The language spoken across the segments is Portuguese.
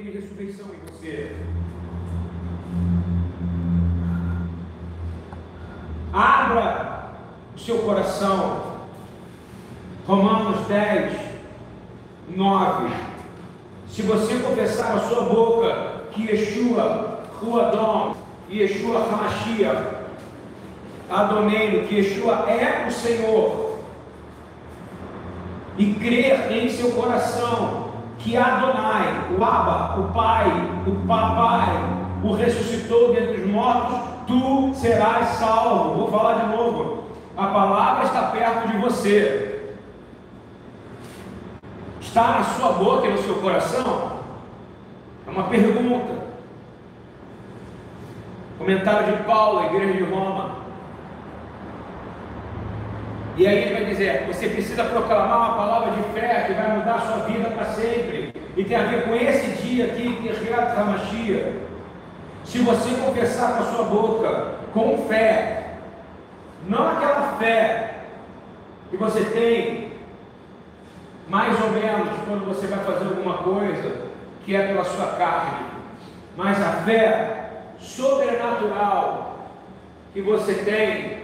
e ressurreição em você. Abra o seu coração. Romanos 10, 9. Se você confessar a sua boca que Yeshua, Ruadon, Yeshua Hamashia, Adoneiro, que Yeshua é o Senhor, e crer em seu coração que Adonai, o Abba, o Pai, o Papai, o ressuscitou dentre os mortos, tu serás salvo. Vou falar de novo. A palavra está perto de você. Está na sua boca e no seu coração? É uma pergunta. Comentário de Paulo, igreja de Roma. E aí ele vai dizer: você precisa proclamar uma palavra de fé que vai mudar a sua vida para sempre. E tem a ver com esse dia aqui, que é Hamashia. Se você confessar com a sua boca, com fé, não aquela fé que você tem, mais ou menos, quando você vai fazer alguma coisa que é pela sua carne, mas a fé sobrenatural que você tem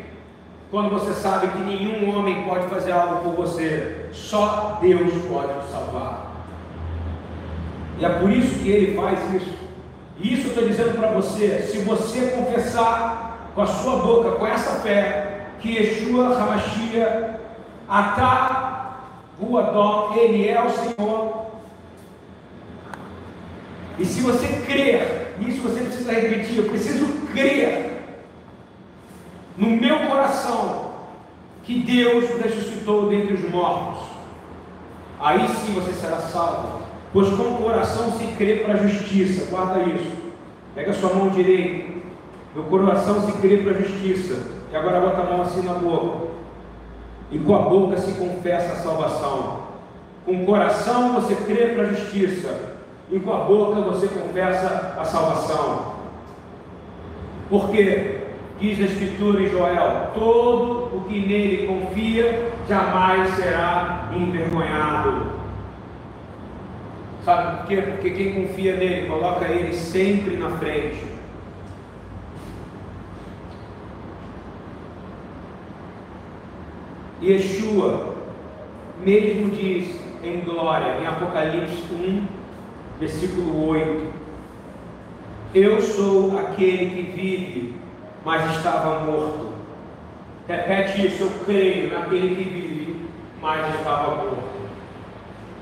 quando você sabe que nenhum homem pode fazer algo por você, só Deus pode te salvar. E é por isso que ele faz isso. E isso eu estou dizendo para você: se você confessar com a sua boca, com essa fé, que Yeshua Hamashia, Atá, Ruadó, Ele é o Senhor. E se você crer, isso você precisa repetir, eu preciso crer no meu coração que Deus ressuscitou dentre os mortos, aí sim você será salvo, pois com o coração se crê para a justiça, guarda isso, pega a sua mão direita, no coração se crê para a justiça, e agora bota a mão assim na boca, e com a boca se confessa a salvação, com o coração você crê para a justiça, e com a boca você confessa a salvação, porque Diz a Escritura em Joel: todo o que nele confia jamais será envergonhado. Sabe por quê? Porque quem confia nele coloca ele sempre na frente. Yeshua mesmo diz em glória, em Apocalipse 1, versículo 8: Eu sou aquele que vive mas estava morto. Repete isso, eu creio naquele que vive, mas estava morto.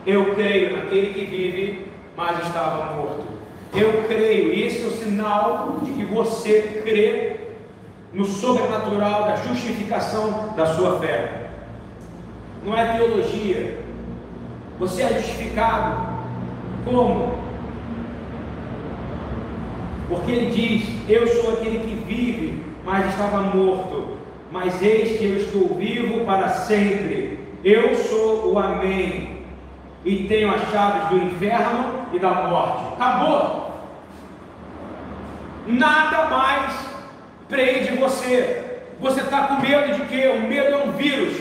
Eu creio naquele que vive, mas estava morto. Eu creio, e esse é o sinal de que você crê no sobrenatural da justificação da sua fé. Não é teologia. Você é justificado. Como? Porque ele diz: Eu sou aquele que vive, mas estava morto, mas eis que eu estou vivo para sempre. Eu sou o Amém, e tenho as chaves do inferno e da morte. Acabou. Nada mais prende você. Você está com medo de quê? O medo é um vírus.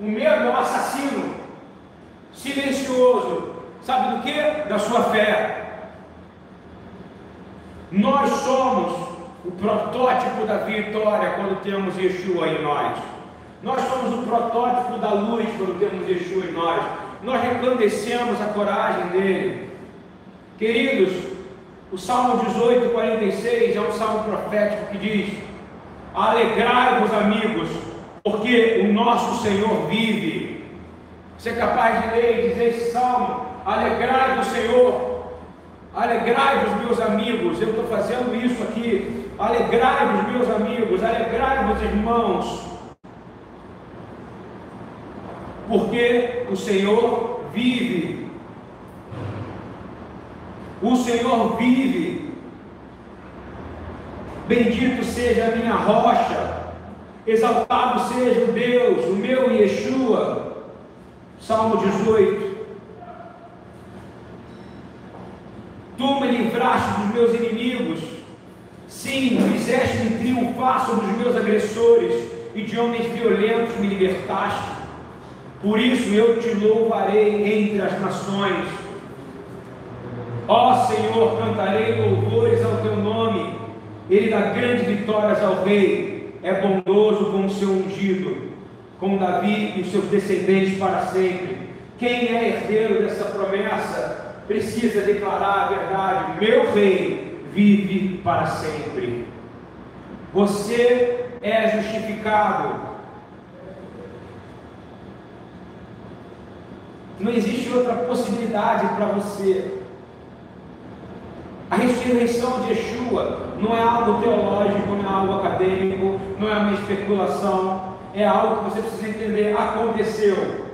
O medo é um assassino silencioso. Sabe do que? Da sua fé. Nós somos o protótipo da vitória quando temos Yeshua em nós. Nós somos o protótipo da luz quando temos Yeshua em nós. Nós resplandecemos a coragem dele. Queridos, o Salmo 18, 46 é um salmo profético que diz: Alegrai-vos, amigos, porque o nosso Senhor vive. Você é capaz de ler e dizer esse salmo? Alegrai-vos, Senhor, Alegrai-vos, meus amigos, eu estou fazendo isso aqui. Alegrai-vos, meus amigos, alegrai-vos, irmãos, porque o Senhor vive. O Senhor vive. Bendito seja a minha rocha, exaltado seja o Deus, o meu Yeshua. Salmo 18. Tu me livraste dos meus inimigos. Sim, fizeste-me triunfar sobre os meus agressores e de homens violentos me libertaste. Por isso eu te louvarei entre as nações. Ó Senhor, cantarei louvores ao teu nome. Ele dá grandes vitórias ao rei. É bondoso com o seu ungido, com Davi e os seus descendentes para sempre. Quem é herdeiro dessa promessa precisa declarar a verdade. Meu rei vive para sempre. Você é justificado. Não existe outra possibilidade para você. A ressurreição de Yeshua não é algo teológico, não é algo acadêmico, não é uma especulação, é algo que você precisa entender. Aconteceu.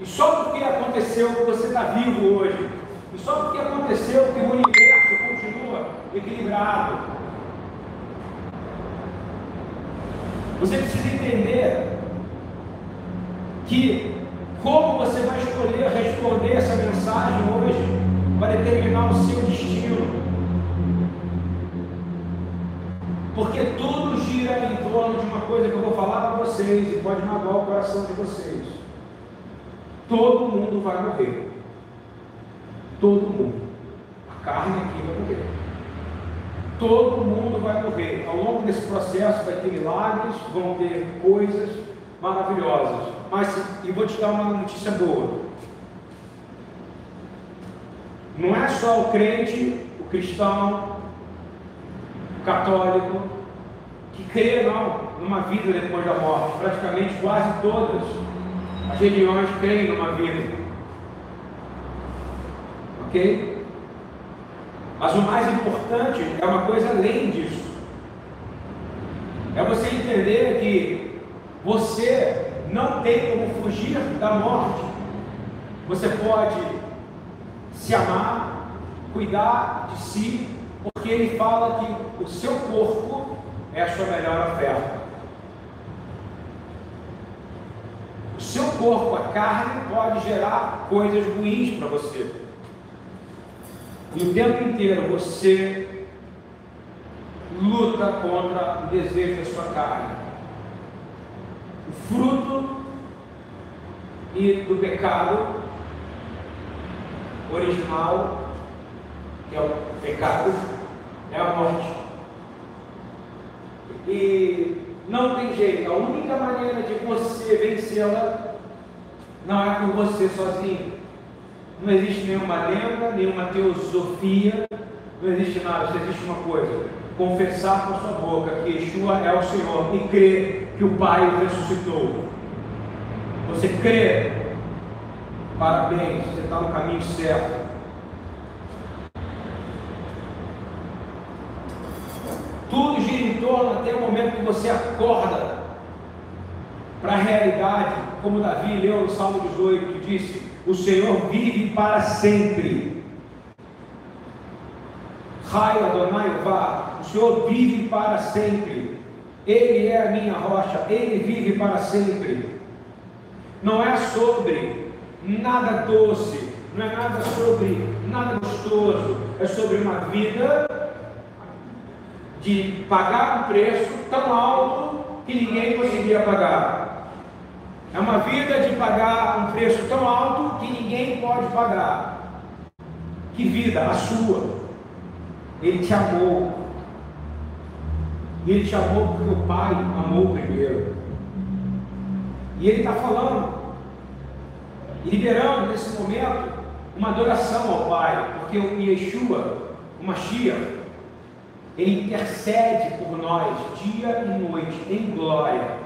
E só porque aconteceu que você está vivo hoje. E só porque aconteceu que o universo continua equilibrado. Você precisa entender que como você vai escolher responder essa mensagem hoje vai determinar o seu destino. Porque tudo gira em torno de uma coisa que eu vou falar para vocês e pode magoar o coração de vocês. Todo mundo vai morrer. Todo mundo. A carne aqui vai morrer. Todo mundo vai morrer. Ao longo desse processo vai ter milagres, vão ter coisas maravilhosas. Mas, e vou te dar uma notícia boa. Não é só o crente, o cristão, o católico, que crê não, numa vida depois da morte. Praticamente quase todas religiões creem numa vida. Ok? Mas o mais importante é uma coisa além disso. É você entender que você não tem como fugir da morte. Você pode se amar, cuidar de si, porque ele fala que o seu corpo é a sua melhor oferta. O seu corpo, a carne, pode gerar coisas ruins para você. E o tempo inteiro você luta contra o desejo da sua carne. O fruto e do pecado original, que é o pecado, é a morte. E não tem jeito, a única maneira de você vencê-la não é por você sozinho. Não existe nenhuma lenda, nenhuma teosofia, não existe nada, só existe uma coisa: confessar com a sua boca que Yeshua é o Senhor e crer que o Pai o ressuscitou. Você crê? Parabéns, você está no caminho certo. Tudo gira em torno até o momento que você acorda para a realidade, como Davi leu no Salmo 18, que disse: o Senhor vive para sempre. Raio Adonai vá, o Senhor vive para sempre. Ele é a minha rocha, ele vive para sempre. Não é sobre nada doce, não é nada sobre nada gostoso, é sobre uma vida de pagar um preço tão alto que ninguém conseguia pagar. É uma vida de pagar um preço tão alto que ninguém pode pagar. Que vida? A sua. Ele te amou. Ele te amou porque o Pai amou primeiro. E ele está falando, liberando nesse momento uma adoração ao Pai, porque o Yeshua, o Mashiach, ele intercede por nós dia e noite em glória.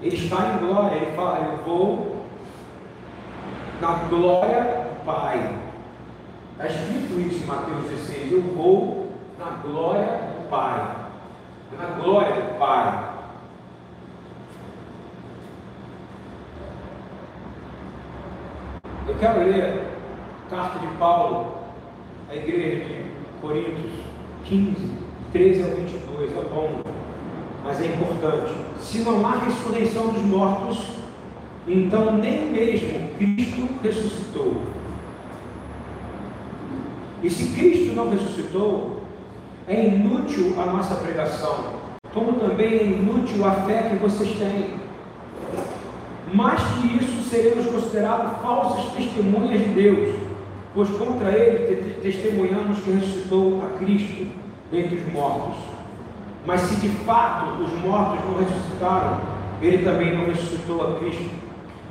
Ele está em glória, ele fala, eu vou na glória do Pai. Está escrito isso em Mateus 16, eu vou na glória do Pai. Na glória do Pai. Eu quero ler a carta de Paulo à igreja de Coríntios 15, 13 a 22, é bom mas é importante. Se não há ressurreição dos mortos, então nem mesmo Cristo ressuscitou. E se Cristo não ressuscitou, é inútil a nossa pregação, como também é inútil a fé que vocês têm. Mais que isso, seremos considerados falsas testemunhas de Deus, pois contra ele testemunhamos que ressuscitou a Cristo dentre os mortos. Mas se de fato os mortos não ressuscitaram, ele também não ressuscitou a Cristo.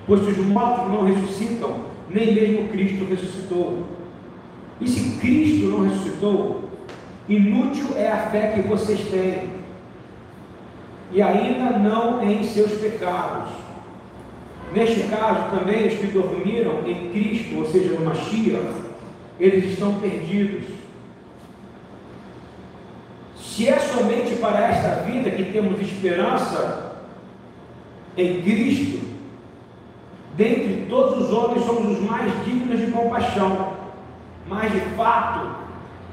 Pois se os mortos não ressuscitam, nem mesmo Cristo ressuscitou. E se Cristo não ressuscitou, inútil é a fé que vocês têm, e ainda não em seus pecados. Neste caso, também os que dormiram em Cristo, ou seja, no Mashiach, eles estão perdidos. Se é somente para esta vida que temos esperança em Cristo, dentre todos os homens somos os mais dignos de compaixão, mas de fato,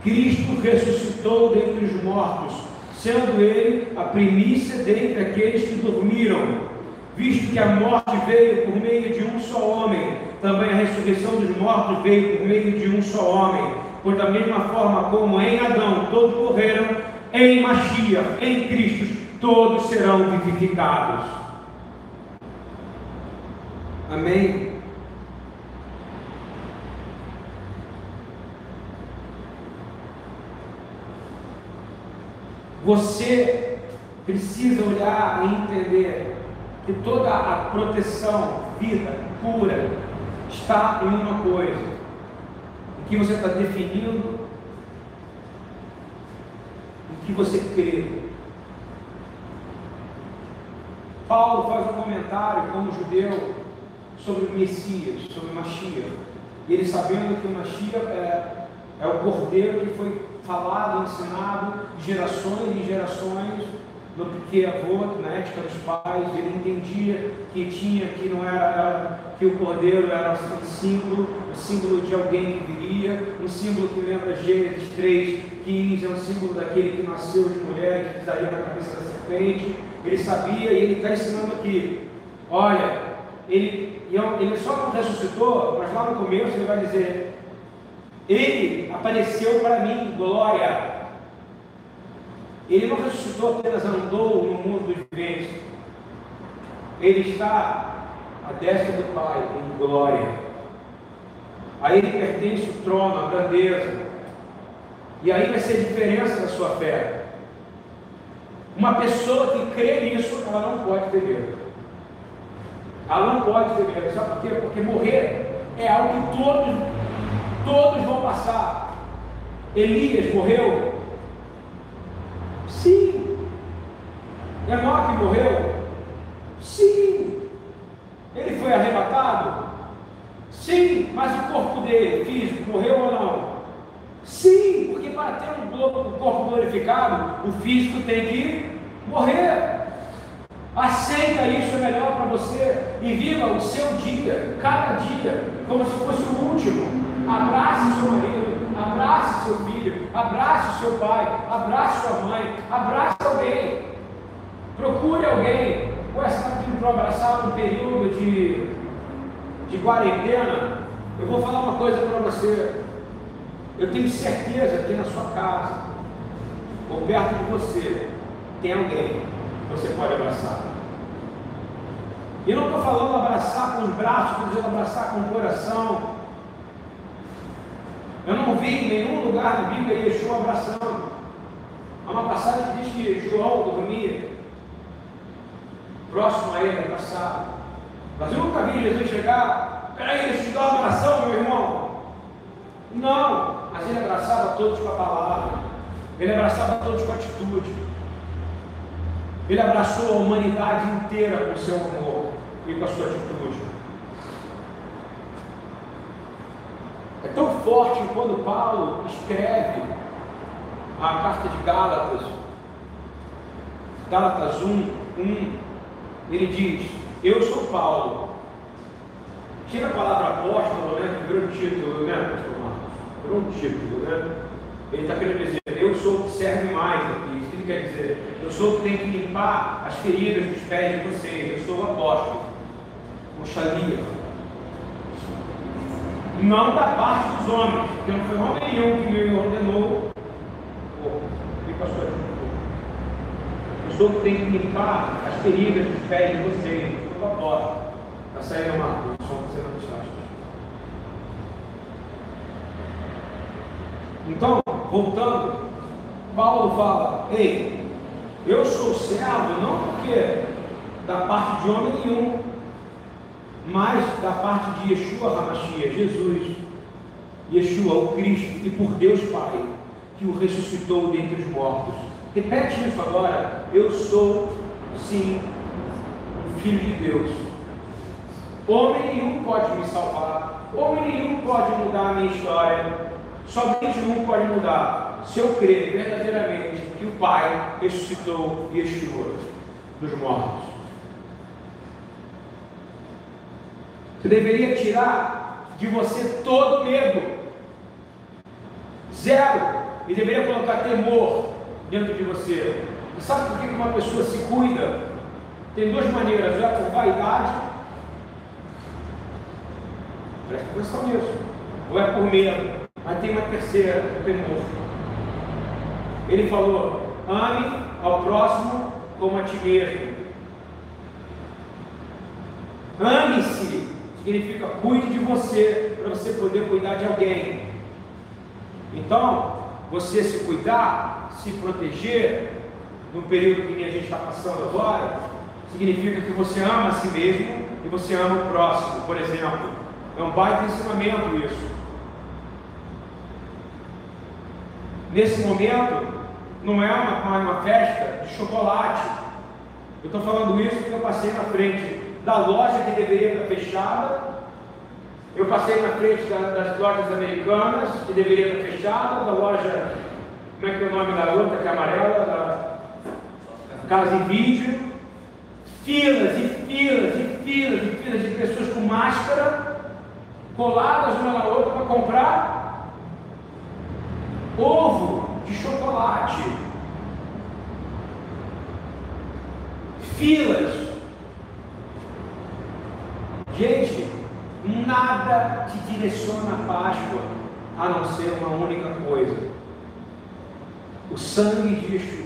Cristo ressuscitou dentre os mortos, sendo ele a primícia dentre aqueles que dormiram visto que a morte veio por meio de um só homem, também a ressurreição dos mortos veio por meio de um só homem. Pois da mesma forma como em Adão todos morreram, em Machia, em Cristo, todos serão vivificados. Amém? Você precisa olhar e entender que toda a proteção, vida, cura, está em uma coisa, em que você está definindo, em que você crê. Paulo faz um comentário como judeu sobre o Messias, sobre o Mashiach. E ele sabendo que o Mashiach é, é o cordeiro que foi falado, ensinado gerações e gerações no que avô, na ética dos pais, ele entendia que tinha, que não era, era que o cordeiro era um símbolo, um símbolo de alguém que viria, um símbolo que lembra Gênesis 3, 15, é um símbolo daquele que nasceu de mulher, que pisaria na cabeça da serpente. Ele sabia e ele está ensinando aqui. Olha, ele, ele só não ressuscitou, mas lá no começo ele vai dizer: Ele apareceu para mim, glória. Ele não ressuscitou apenas andou no mundo dos viventes. Ele está à destra do Pai em glória. A Ele pertence o trono, a grandeza. E aí vai ser a diferença da sua fé. Uma pessoa que crê nisso, ela não pode ter medo. Ela não pode ter medo. Sabe por quê? Porque morrer é algo que todos, todos vão passar. Elias morreu, Sim. Enoque morreu? Sim. Ele foi arrebatado? Sim, mas o corpo dele, físico, morreu ou não? Sim, porque para ter um corpo glorificado, o físico tem que morrer. Aceita isso é melhor para você e viva o seu dia, cada dia, como se fosse o último. Abrace seu marido, abrace seu filho, abrace seu pai, abrace sua mãe, abrace alguém, procure alguém. Ué, você está pedindo para abraçar no período de, de quarentena? Eu vou falar uma coisa para você. Eu tenho certeza que na sua casa, ou perto de você, tem alguém que você pode abraçar. E não estou falando abraçar com os braços, estou dizendo abraçar com o coração, eu não vi em nenhum lugar da Bíblia Yeshua abraçando. Há uma passagem que diz que João dormia próximo a ele, abraçado. Mas eu nunca vi Jesus chegar, peraí, deixa eu te dar uma abração, meu irmão. Não, mas ele abraçava todos com a palavra, ele abraçava todos com a atitude, ele abraçou a humanidade inteira com o seu amor e com a sua atitude. É tão forte quando Paulo escreve a carta de Gálatas, Gálatas 1, 1, ele diz: Eu sou Paulo. Tira a palavra apóstolo, né? Virou um título, né, pastor Marcos? Virou título, né? Ele está querendo dizer: Eu sou o que serve mais aqui. Isso que ele quer dizer. Eu sou o que tem que limpar as feridas dos pés de vocês. Eu sou o apóstolo. O xalia não da parte dos homens, porque não foi homem nenhum que me ordenou. Fica sua Eu sou que tem que limpar as feridas dos pés de vocês, do apóstolo. Está saindo uma que você não está. Então, voltando, Paulo fala: Ei, eu sou servo não porque da parte de homem nenhum, mas da parte de Yeshua Hamashia, Jesus, Yeshua, o Cristo, e por Deus Pai, que o ressuscitou dentre os mortos. Repete isso agora. Eu sou, sim, Filho de Deus. Homem nenhum pode me salvar. Homem nenhum pode mudar a minha história. Somente um pode mudar. Se eu crer verdadeiramente que o Pai ressuscitou Yeshua dos mortos. Deveria tirar de você todo medo. Zero. E deveria colocar temor dentro de você. E sabe por que uma pessoa se cuida? Tem duas maneiras, ou é por vaidade, presta atenção nisso, ou é por medo, mas tem uma terceira, o temor. Ele falou, ame ao próximo como a ti mesmo. Ame-se significa cuide de você, para você poder cuidar de alguém. Então, você se cuidar, se proteger, no período que a gente está passando agora, significa que você ama a si mesmo e você ama o próximo, por exemplo. É um baita ensinamento isso. Nesse momento, não é uma, uma festa de chocolate. Eu estou falando isso porque eu passei na frente da loja que deveria estar fechada. Eu passei na frente da, das lojas americanas que deveria estar fechada, da loja, como é que é o nome da outra, que é amarela, da Casa em Vídeo. Filas e filas e filas e filas de pessoas com máscara, coladas uma na outra para comprar ovo de chocolate. Filas Gente, nada te direciona a Páscoa a não ser uma única coisa: o sangue de Yeshua.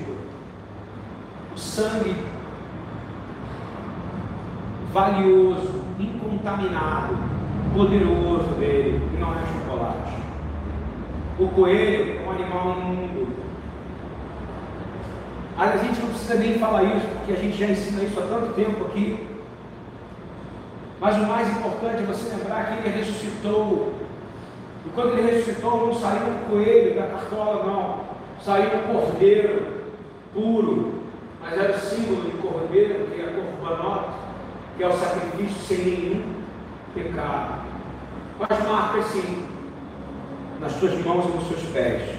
O sangue valioso, incontaminado, poderoso dele, que não é chocolate. O coelho é um animal imundo. A gente não precisa nem falar isso, porque a gente já ensina isso há tanto tempo aqui. Mas o mais importante é você lembrar que ele ressuscitou. E quando ele ressuscitou, não saiu um coelho da cartola, não. Saiu um cordeiro puro. Mas era o símbolo de cordeiro, que é a corbanota, que é o sacrifício sem nenhum pecado. Quais marcas sim? Nas suas mãos e nos seus pés.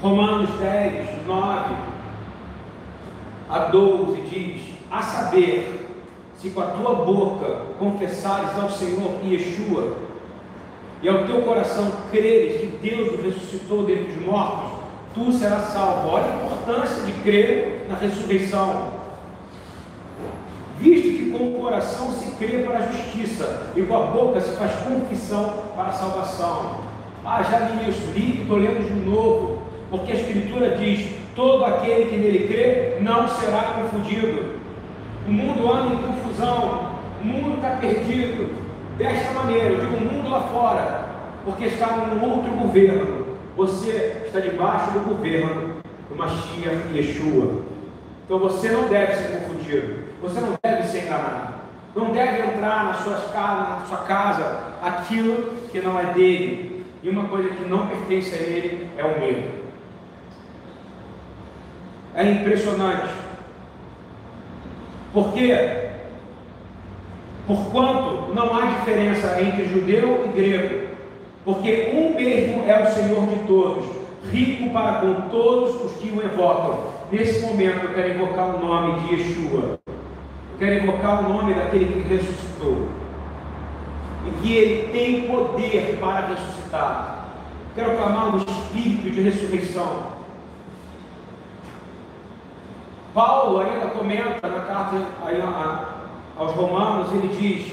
Romanos 10, 9 a 12 diz: A saber, se com a tua boca confessares ao Senhor Yeshua e ao teu coração creres que Deus o ressuscitou dentre os mortos, tu serás salvo. Olha a importância de crer na ressurreição. Visto que com o coração se crê para a justiça e com a boca se faz confissão para a salvação. Ah, já li isso, li, estou lendo de novo, porque a Escritura diz: todo aquele que nele crê não será confundido. O mundo anda em confusão, o mundo está perdido. Desta maneira, eu digo mundo lá fora, porque está num outro governo. Você está debaixo do governo do Mashiach Yeshua. Então você não deve ser confundido, você não deve ser enganado. Não deve entrar na sua casa, na sua casa aquilo que não é dele. E uma coisa que não pertence a ele é o medo. É impressionante por quê? Porquanto não há diferença entre judeu e grego, porque um mesmo é o Senhor de todos, rico para com todos os que o evocam. Nesse momento eu quero invocar o nome de Yeshua. Eu quero invocar o nome daquele que ressuscitou. E que ele tem poder para ressuscitar. Quero clamar no espírito de ressurreição Paulo ainda comenta na carta aos Romanos, ele diz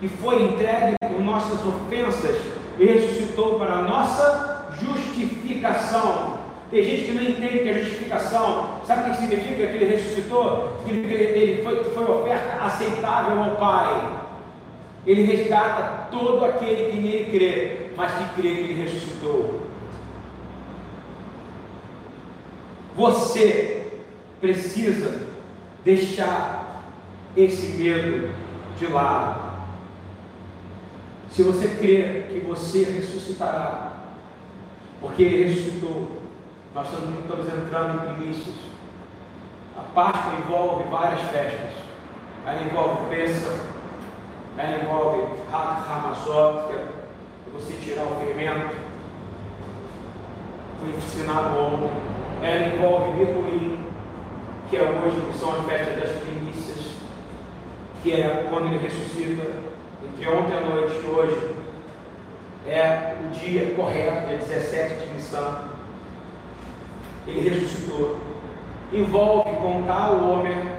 que foi entregue por nossas ofensas e ressuscitou para a nossa justificação. Tem gente que não entende que é justificação. Sabe o que significa que ele ressuscitou? Que ele foi, foi oferta aceitável ao Pai. Ele resgata todo aquele que nele crê, mas que crê que ele ressuscitou. Você precisa deixar esse medo de lado. Se você crê que você ressuscitará, porque ele ressuscitou, nós estamos entrando em primícias. A Páscoa envolve várias festas. Ela envolve Pêssego, ela envolve Ramazot, que é você tirar o fermento. Foi ensinado ontem. Ela envolve Bicuim, que é hoje, que são as festas das primícias, que é quando ele ressuscita, entre ontem à noite e hoje, é o dia correto, dia 17 de missão. Ele ressuscitou. Envolve contar o homem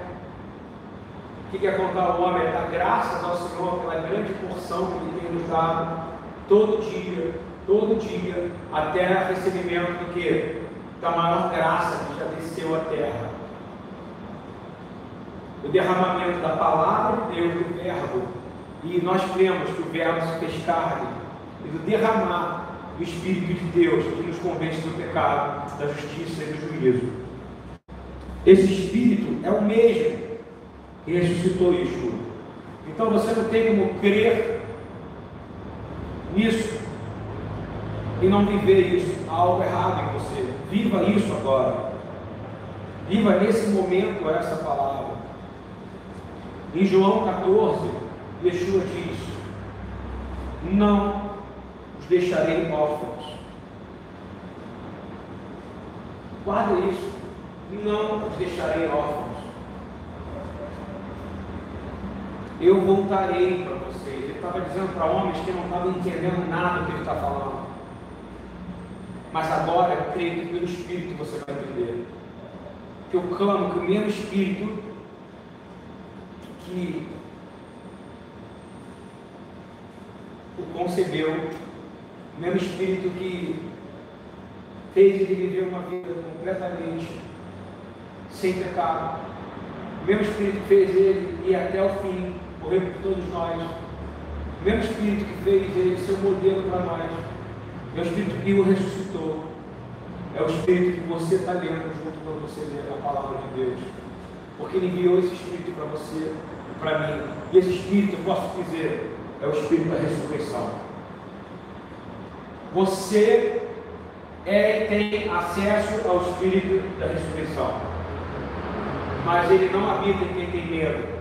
que quer contar o homem é dar graças ao Senhor pela grande porção que Ele tem nos dado todo dia, todo dia, até o recebimento do que? Da maior graça que já desceu à terra. O derramamento da palavra de Deus, do verbo. E nós cremos que o verbo se fez carne. E do derramar do Espírito de Deus que nos convence do pecado, da justiça e do juízo. Esse Espírito é o mesmo e ressuscitou Yeshua. Então você não tem como crer nisso e não viver isso. Há algo errado em você. Viva isso agora. Viva nesse momento essa palavra. Em João 14, Yeshua diz: Não os deixarei órfãos. Guarda isso. Não os deixarei órfãos. eu voltarei para vocês. Ele estava dizendo para homens que não estavam entendendo nada do que ele está falando. Mas agora creio que pelo Espírito você vai entender. Que eu clamo que o mesmo Espírito que o concebeu, o mesmo Espírito que fez ele viver uma vida completamente sem pecado, o mesmo Espírito que fez ele ir até o fim, morreu por todos nós. O mesmo Espírito que fez ele ser um modelo para nós. É o Espírito que o ressuscitou. É o Espírito que você está lendo junto com você ler a palavra de Deus. Porque ele enviou esse Espírito para você para mim. E esse Espírito, eu posso dizer, é o Espírito da ressurreição. Você é, tem acesso ao Espírito da ressurreição. Mas ele não habita em quem tem medo.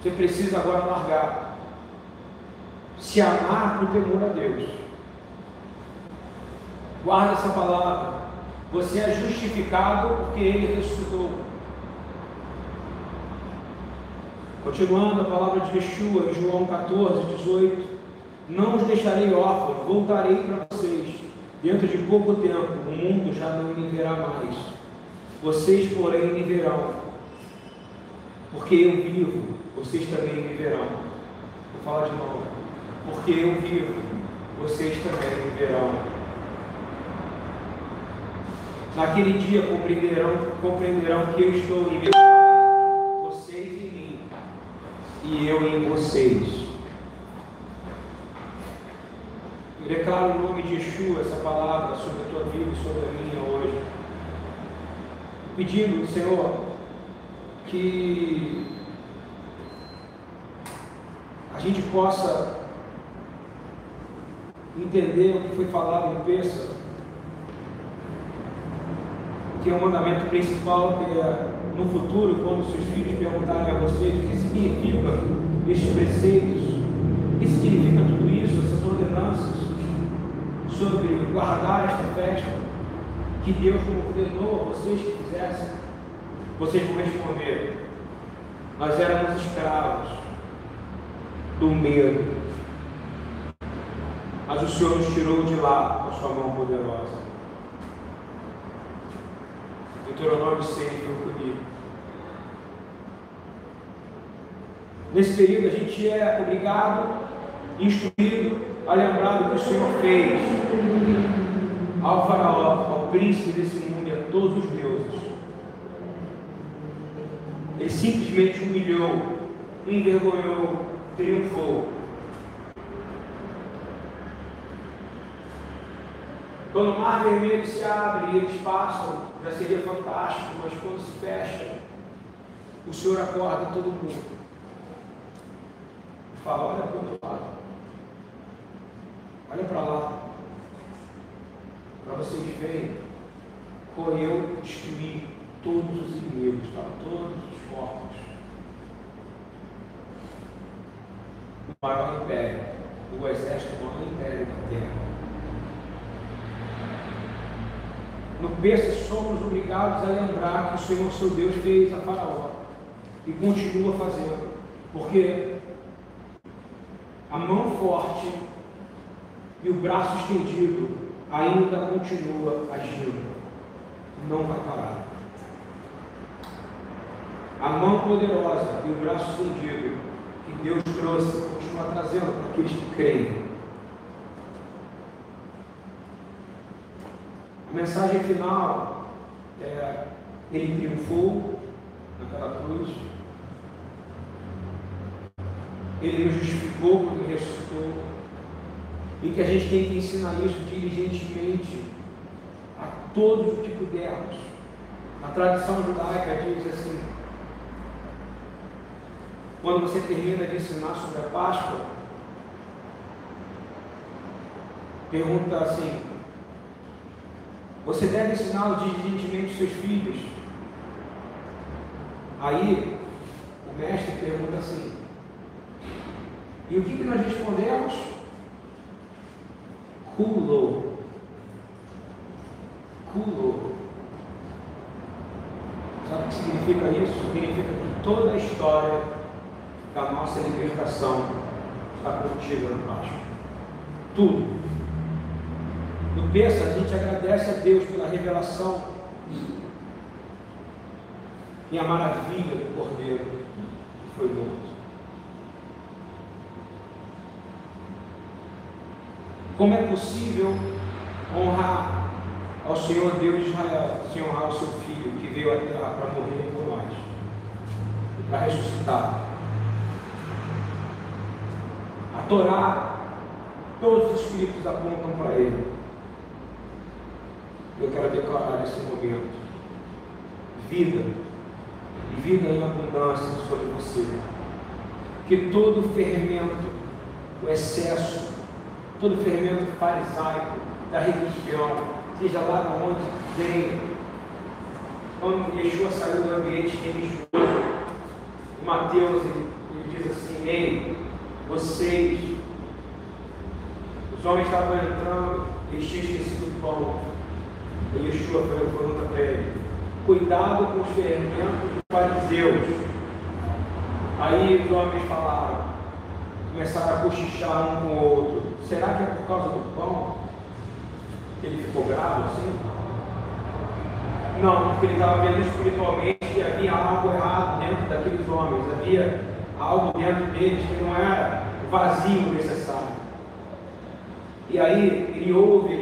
Você precisa agora largar. Se amar por temor a Deus. Guarda essa palavra. Você é justificado porque Ele ressuscitou. Continuando a palavra de Yeshua, em João 14, 18. Não os deixarei órfãos, voltarei para vocês. Dentro de pouco tempo, o mundo já não me verá mais. Vocês, porém, me verão. Porque eu vivo vocês também viverão. Vou falar de novo. Porque eu vivo, vocês também viverão. Naquele dia compreenderão, compreenderão que eu estou em mim, e eu em vocês. Eu declaro em nome de Yeshua essa palavra sobre a tua vida e sobre a minha hoje. Pedindo, Senhor, que a gente possa entender o que foi falado em Peça, que é o mandamento principal, que é no futuro, quando seus filhos perguntarem a vocês o que significa estes preceitos, o que significa tudo isso, essas ordenanças, sobre guardar esta festa, que Deus ordenou a vocês que fizessem, vocês vão responder: nós éramos escravos do medo. Mas o Senhor nos tirou de lá com a sua mão poderosa. Deuteronômio 6 foi comigo. Nesse período a gente é obrigado, instruído a lembrar do que o Senhor fez ao faraó, ao príncipe desse mundo e a todos os deuses. Ele simplesmente humilhou envergonhou, triunfou. Quando o mar vermelho se abre e eles passam, já seria fantástico, mas quando se fecha, o Senhor acorda todo mundo. Fala, olha para o outro lado. Olha para lá. Para vocês verem como eu destruí todos os inimigos, tá? todos os corpos. O maior império, o exército do maior império da terra. No berço somos obrigados a lembrar que o Senhor seu Deus fez a Faraó e continua fazendo, porque a mão forte e o braço estendido ainda continua agindo, não vai parar. A mão poderosa e o braço estendido que Deus trouxe continua trazendo para aqueles que creem. A mensagem final é: Ele triunfou naquela cruz, Ele nos justificou quando ressuscitou, e que a gente tem que ensinar isso diligentemente a todos que pudermos. A tradição judaica diz assim: quando você termina de ensinar sobre a Páscoa, pergunta assim: você deve ensinar diligentemente seus filhos. Aí, o mestre pergunta assim: E o que, que nós respondemos? Culo. Culo. Sabe o que significa isso? Significa que toda a história da nossa libertação está contida no Páscoa. Tudo. No a gente agradece a Deus pela revelação e a maravilha do Cordeiro que foi morto. Como é possível honrar ao Senhor Deus de Israel, sem honrar o seu filho que veio terra para morrer por nós, para ressuscitar? A Torá, todos os espíritos apontam para ele eu quero declarar nesse momento. Vida. E vida em abundância sobre você. Que todo fermento, o excesso, todo fermento farisaico da religião, seja lá de onde vem, quando Yeshua saiu do ambiente religioso, Mateus ele, ele diz assim: Ei, vocês, os homens estavam entrando, eles tinham esquecido o pão e Yeshua pergunta para ele: Cuidado com os fermentos dos fariseus. Aí os homens falaram, começaram a cochichar um com o outro. Será que é por causa do pão? que Ele ficou bravo assim? Não, porque ele estava vendo espiritualmente que havia algo errado dentro daqueles homens, havia algo dentro deles que não era vazio necessário. E aí ele ouve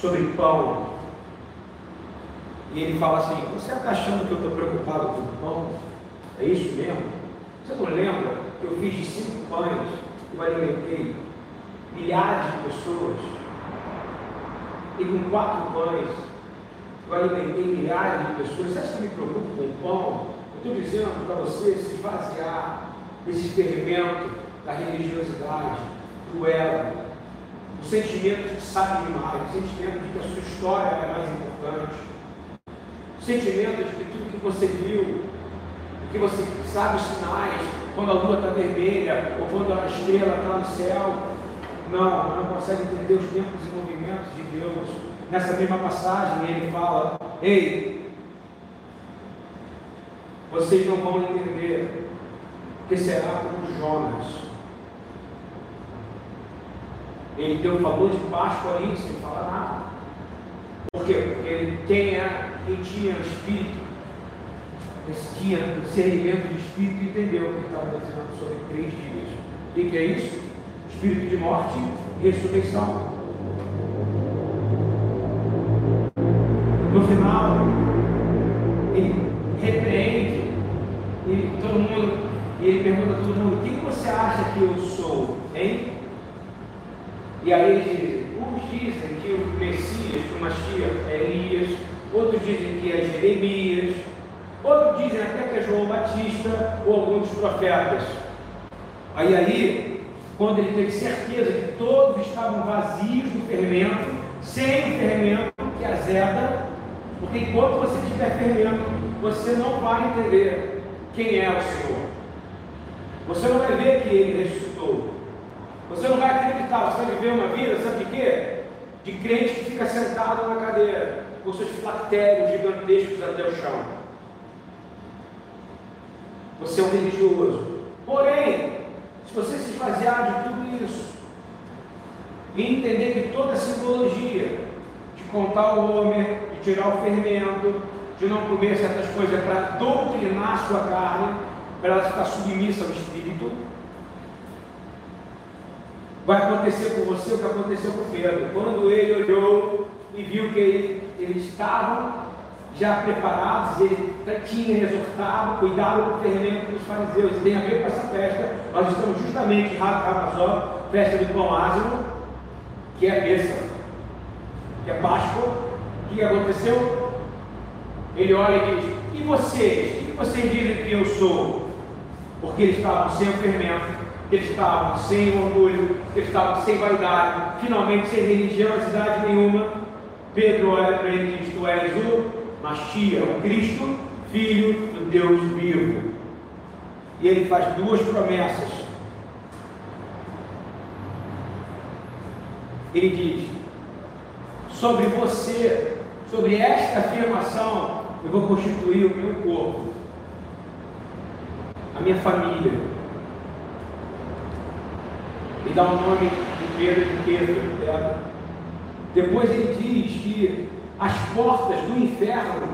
sobre pão. E ele fala assim: Você está achando que eu estou preocupado com pão? É isso mesmo? Você não lembra que eu fiz de cinco pães e eu alimentei milhares de pessoas? E com quatro pães eu alimentei milhares de pessoas. Você acha que me preocupo com pão? Eu estou dizendo para você se esvaziar desse experimento da religiosidade, do ego, o sentimento de que sabe demais, o sentimento de que a sua história é mais importante, o sentimento de que tudo que você viu, que você sabe os sinais, quando a lua está vermelha ou quando a estrela está no céu, não, não consegue entender os tempos e movimentos de Deus. Nessa mesma passagem ele fala: Ei, vocês não vão entender que será como Jonas ele tem um valor de Páscoa ali, sem falar nada. Por quê? Porque ele tem a, tinha espírito, tinha discernimento de espírito, entendeu o que estava dizendo sobre três dias. O que é isso? Espírito de morte e ressurreição. No final, ele repreende e todo mundo ele pergunta a todo mundo: quem você acha que eu sou? Hein? E aí ele diz: uns dizem que o Messias, que o Mashiach é Elias, outros dizem que é Jeremias, outros dizem até que é João Batista ou alguns profetas. Aí, aí, quando ele teve certeza que todos estavam vazios do fermento, sem o fermento que azeda, porque enquanto você tiver fermento, você não vai entender quem é o Senhor. Você não vai ver que ele ressuscitou. Você não vai acreditar, você vai viver uma vida, sabe de quê? De crente que fica sentado na cadeira, com seus flactérios gigantescos até o chão. Você é um religioso. Porém, se você se esvaziar de tudo isso, e entender que toda a simbologia de contar o homem, de tirar o fermento, de não comer certas coisas para doutrinar sua carne, para ela ficar submissa ao Espírito, vai acontecer com você o que aconteceu com Pedro. Quando ele olhou e viu que ele, eles estavam já preparados, ele tinha exortado, cuidado do fermento dos fariseus. Tem a ver com essa festa. Nós estamos justamente em Rabazó, festa do pão ázimo, que é a bênção, que é Páscoa. O que aconteceu? Ele olha e diz: E vocês? O que vocês dizem que eu sou? Porque eles estavam sem o fermento, eles estavam sem orgulho, eles estavam sem vaidade, finalmente sem religiosidade nenhuma. Pedro olha para ele e diz: Tu és o Machia, o Cristo, filho do Deus vivo. E ele faz duas promessas. Ele diz: Sobre você, sobre esta afirmação, eu vou constituir o meu corpo, a minha família. E dá o um nome de Pedro de Pedro. Depois ele diz que as portas do inferno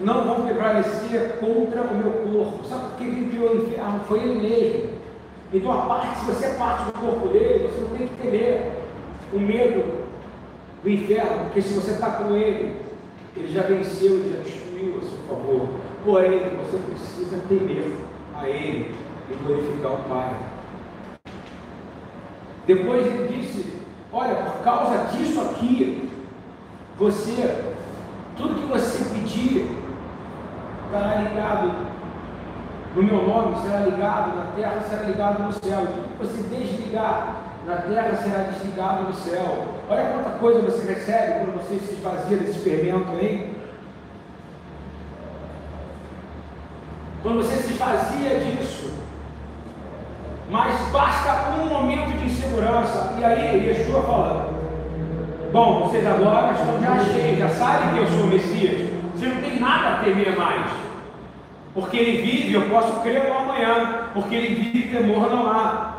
não vão prevalecer contra o meu corpo. Sabe por que ele criou o inferno? Foi ele mesmo. Então, a parte, se você é parte do corpo dele, você não tem que temer o medo do inferno, porque se você está com ele, ele já venceu, ele já destruiu a seu favor. Porém, você precisa temer a ele e glorificar o Pai. Depois ele disse Olha, por causa disso aqui, você, tudo que você pedir, estará ligado no meu nome, será ligado na terra, será ligado no céu. Que você desligar na terra será desligado no céu. Olha quanta coisa você recebe quando você se esvazia desse fermento aí. Quando você se esvazia disso, mas basta um momento de insegurança. E aí, Yeshua fala: Bom, vocês agora estão já cheios, já sabem que eu sou o Messias. Você não tem nada a temer mais. Porque ele vive, eu posso crer no amanhã. Porque ele vive, temor não há.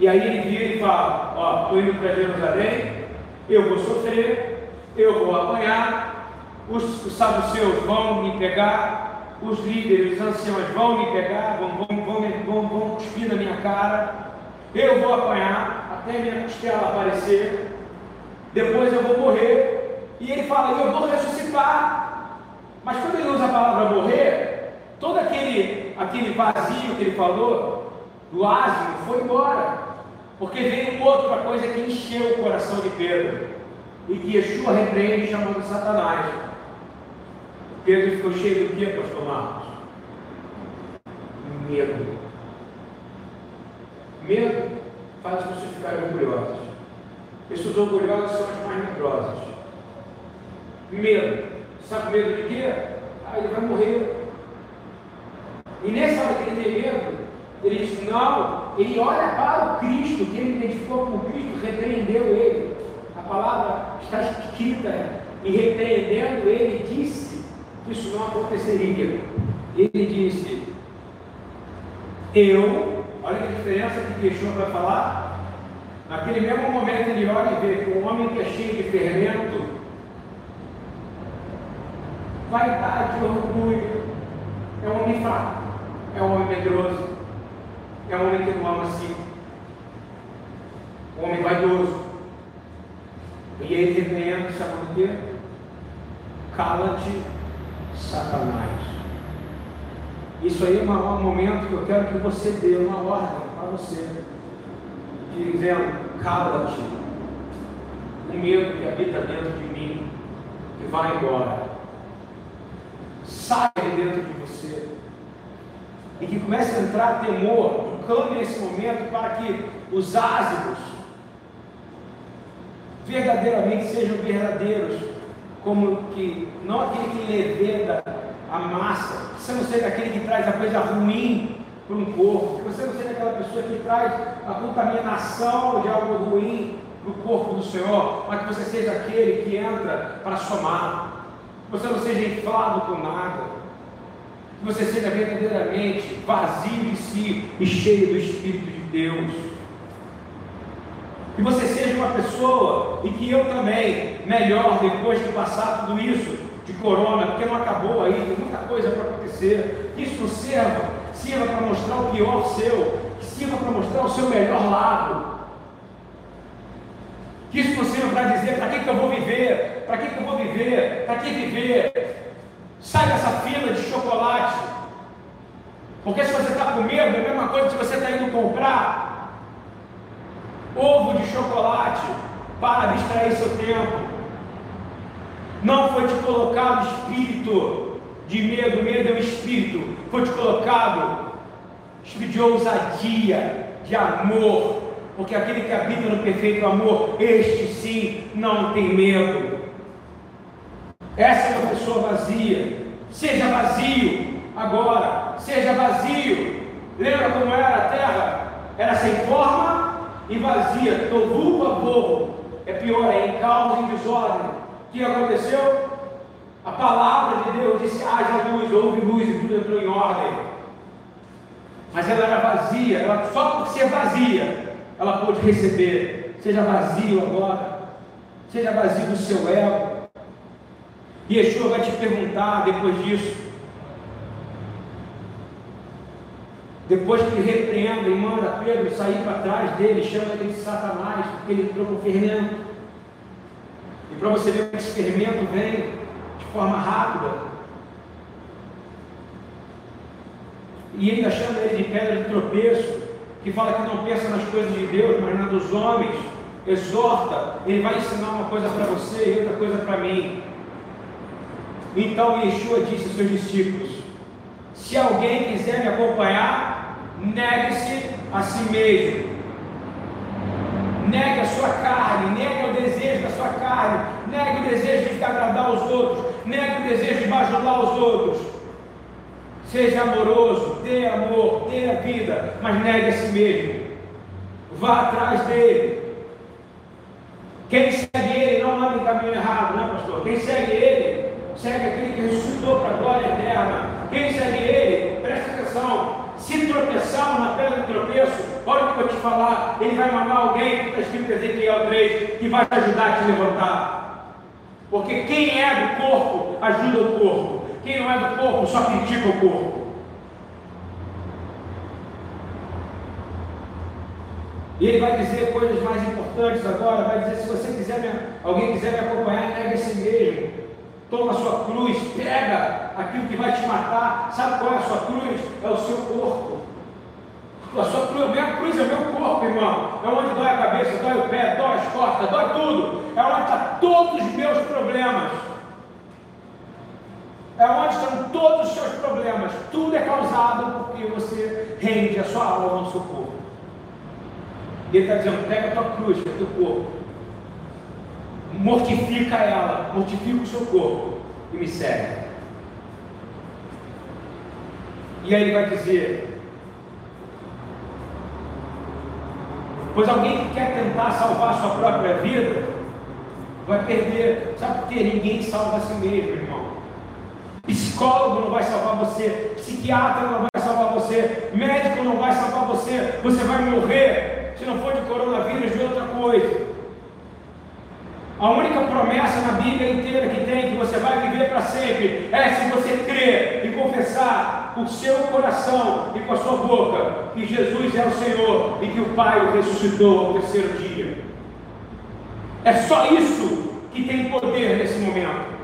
E aí ele vira e fala: Ó, estou indo para Jerusalém, eu vou sofrer, eu vou apanhar, os, os saduceus vão me pegar, os líderes, os anciãos vão me pegar, vão, vão, vão, vão, vão cuspir na minha cara, eu vou apanhar até minha costela aparecer, depois eu vou morrer, e ele fala, eu vou ressuscitar. Mas quando ele usa a palavra morrer, todo aquele, aquele vazio que ele falou, do asno, foi embora. Porque veio outra coisa que encheu o coração de Pedro. E que Yeshua repreende chamando Satanás. Pedro ficou cheio do que, pastor Marcos? Medo. Medo faz as pessoas ficarem orgulhosas. Pessoas orgulhosas são as mais medrosas. Medo. Sabe medo de quê? Ah, ele vai morrer. E nessa hora que ele tem medo, ele diz, não, ele olha para o Cristo, que ele identificou como Cristo, repreendeu ele. A palavra está escrita, e repreendendo ele, disse isso não aconteceria. Ele disse: Eu, olha que diferença que Yeshua vai falar. Naquele mesmo momento ele olha e vê que um homem que é cheio de fermento, vaidade, orgulho, é um homem fraco, é um homem medroso, é um homem que não ama si, um homem vaidoso. E ele repreende, sabe o quê? Cala-te Satanás. Isso aí é um momento que eu quero que você dê uma ordem para você, dizendo: cala-te, o medo que habita dentro de mim, que vai embora. Sai de dentro de você. E que comece a entrar temor, clame nesse momento para que os ácidos verdadeiramente sejam verdadeiros, como que não aquele que leveda a massa, que você não seja aquele que traz a coisa ruim para um corpo, que você não seja aquela pessoa que traz a contaminação de algo ruim para o corpo do Senhor, mas que você seja aquele que entra para somar, que você não seja inflado com nada, que você seja verdadeiramente vazio de si e cheio do Espírito de Deus. Que você seja uma pessoa e que eu também, melhor depois de passar tudo isso de corona, porque não acabou aí, tem muita coisa para acontecer. Que isso sirva, sirva para mostrar o pior seu, que sirva para mostrar o seu melhor lado. Que isso não sirva para dizer para que, que eu vou viver, para que, que eu vou viver, para que viver. Sai dessa fila de chocolate. Porque se você está com medo, é a mesma coisa que você está indo comprar ovo de chocolate para distrair seu tempo. Não foi te colocado espírito de medo, medo é um espírito. Foi te colocado espírito de ousadia, de amor. Porque aquele que habita no perfeito amor, este sim não tem medo. Essa é uma pessoa vazia. Seja vazio agora. Seja vazio. Lembra como era a terra? Era sem forma e vazia, tovu povo, é pior, é em caos e desordem. O que aconteceu? A palavra de Deus disse: haja luz, houve luz e tudo entrou em ordem. Mas ela era vazia, ela, só por ser vazia, ela pôde receber. Seja vazio agora, seja vazio do seu ego. E Yeshua vai te perguntar depois disso: Depois que ele repreenda e manda Pedro sair para trás dele, chama ele de Satanás, porque ele entrou com fermento. E para você ver que esse fermento vem de forma rápida. E ainda chama ele de pedra de tropeço, que fala que não pensa nas coisas de Deus, mas nas dos homens. Exorta, ele vai ensinar uma coisa para você e outra coisa para mim. Então Yeshua disse aos seus discípulos: Se alguém quiser me acompanhar, negue-se a si mesmo. Negue a sua carne, negue o desejo da sua carne, negue o desejo de agradar os outros, negue o desejo de bajular os outros. Seja amoroso, dê amor, dê a vida, mas negue a si mesmo. Vá atrás dele. Quem segue ele não anda em caminho errado, né, pastor? Quem segue ele, segue aquele que ressuscitou para a glória eterna. Quem segue ele, presta atenção, se tropeçar na pedra de tropeço, olha o que eu te falar, ele vai mandar alguém, está escrito em Ezequiel 3, que vai te ajudar a te levantar. Porque quem é do corpo ajuda o corpo. Quem não é do corpo só critica o corpo. E ele vai dizer coisas mais importantes agora, vai dizer, se você quiser me, alguém quiser me acompanhar, nega si mesmo toma a sua cruz, pega aquilo que vai te matar. Sabe qual é a sua cruz? É o seu corpo. A sua cruz, a minha cruz é o meu corpo, irmão. É onde dói a cabeça, dói o pé, dói as costas, dói tudo. É onde estão todos os meus problemas. É onde estão todos os seus problemas. Tudo é causado porque você rende a sua alma ao seu corpo. E ele está dizendo: pega a tua cruz, é o teu corpo mortifica ela, mortifica o seu corpo e me segue. E aí ele vai dizer: Pois alguém que quer tentar salvar sua própria vida, vai perder. Sabe por quê? Ninguém salva a si mesmo, irmão. Psicólogo não vai salvar você, psiquiatra não vai salvar você, médico não vai salvar você, você vai morrer, se não for de coronavírus, de outra coisa. A única promessa na Bíblia inteira que tem que você vai viver para sempre é se você crer e confessar o seu coração e com a sua boca que Jesus é o Senhor e que o Pai o ressuscitou ao terceiro dia. É só isso que tem poder nesse momento.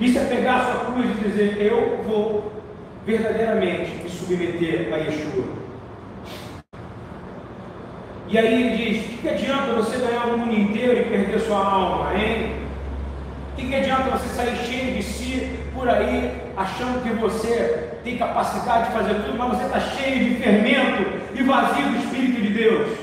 Isso é pegar a sua cruz e dizer: Eu vou verdadeiramente me submeter a Yeshua. E aí ele diz: o que, que adianta você ganhar o mundo inteiro e perder sua alma, hein? O que, que adianta você sair cheio de si por aí, achando que você tem capacidade de fazer tudo, mas você está cheio de fermento e vazio do Espírito de Deus?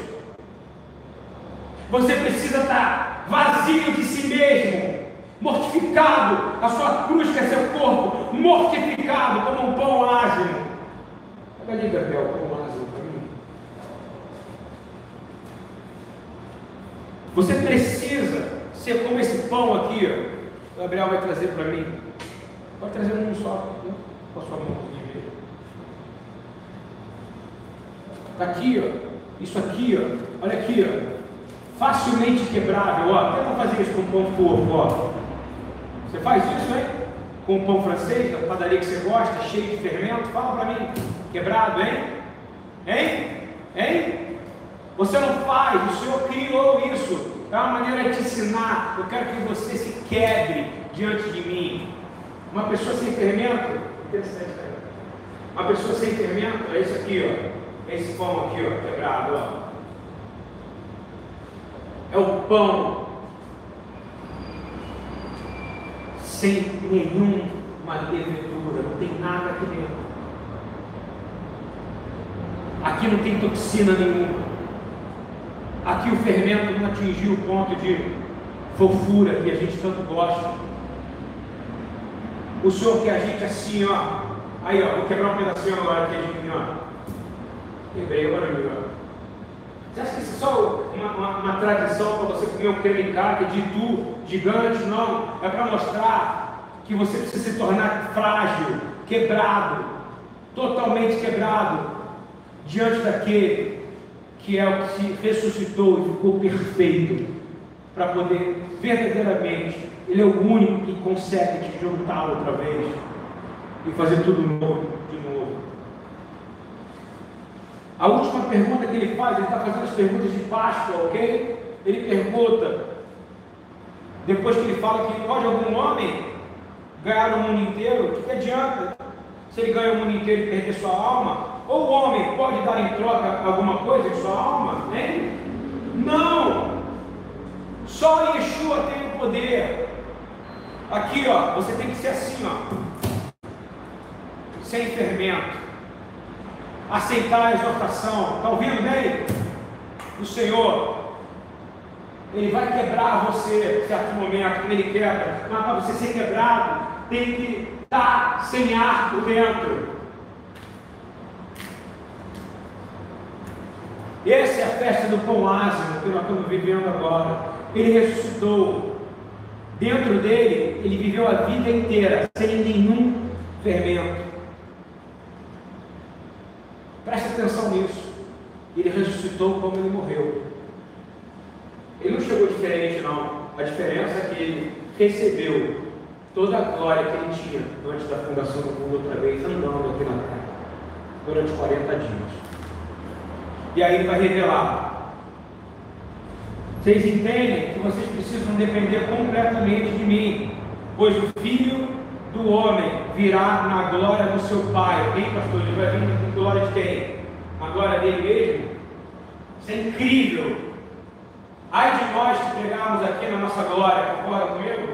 Você precisa estar vazio de si mesmo, mortificado, a sua cruz que é seu corpo, mortificado como um pão ágil. Pega ali, Gabriel, pão ágil para mim. Você precisa ser como esse pão aqui, ó. O Gabriel vai trazer para mim. Pode trazer um só, né? com a sua mão aqui. Está aqui, ó. Isso aqui, ó. Olha aqui, ó. Facilmente quebrável, ó. Tenta fazer isso com pão fofo, ó. Você faz isso, hein? Com pão francês, da padaria que você gosta, cheio de fermento? Fala para mim. Quebrado, hein? Hein? Hein? Você não faz, o Senhor criou isso. É uma maneira de ensinar. Eu quero que você se quebre diante de mim. Uma pessoa sem fermento, interessante, né? Uma pessoa sem fermento é isso aqui, ó. É esse pão aqui, ó, quebrado, ó. É o pão sem nenhuma levedura, não tem nada aqui dentro. Aqui não tem toxina nenhuma. Aqui o fermento não atingiu o ponto de fofura que a gente tanto gosta. O Senhor quer a gente assim, ó. Aí, ó, vou quebrar um pedacinho agora aqui, gente, ó. Quebrei agora, ó. Você acha que isso é só uma, uma, uma tradição para você comer um creme de tu, gigante? Não. É para mostrar que você precisa se tornar frágil, quebrado, totalmente quebrado, diante daquele que é o que se ressuscitou e ficou perfeito, para poder verdadeiramente, Ele é o único que consegue te juntar outra vez e fazer tudo novo. A última pergunta que ele faz, ele está fazendo as perguntas de Páscoa, ok? Ele pergunta, depois que ele fala que pode algum homem ganhar o mundo inteiro, o que adianta se ele ganha o mundo inteiro e perder sua alma? Ou o homem pode dar em troca alguma coisa de sua alma? Hein? Não! Só Yeshua tem o poder. Aqui, ó, você tem que ser assim, ó. Sem fermento aceitar a exortação. Está ouvindo bem? O Senhor, Ele vai quebrar você em certo momento, quando Ele quebra. Mas para você ser quebrado, tem que estar sem ar por dentro. Essa é a festa do pão ázimo que nós estamos vivendo agora. Ele ressuscitou. Dentro dele, ele viveu a vida inteira sem nenhum fermento. Preste atenção nisso. Ele ressuscitou como ele morreu. Ele não chegou diferente, não. A diferença é que ele recebeu toda a glória que ele tinha antes da fundação do mundo outra vez, andando aqui na terra, durante 40 dias. E aí ele vai revelar. Vocês entendem que vocês precisam depender completamente de mim, pois o Filho do homem virá na glória do seu Pai. Quem, pastor? Ele vai vir na glória de quem? A glória dele mesmo? Isso é incrível. Ai de nós que pregamos aqui na nossa glória, concorda comigo?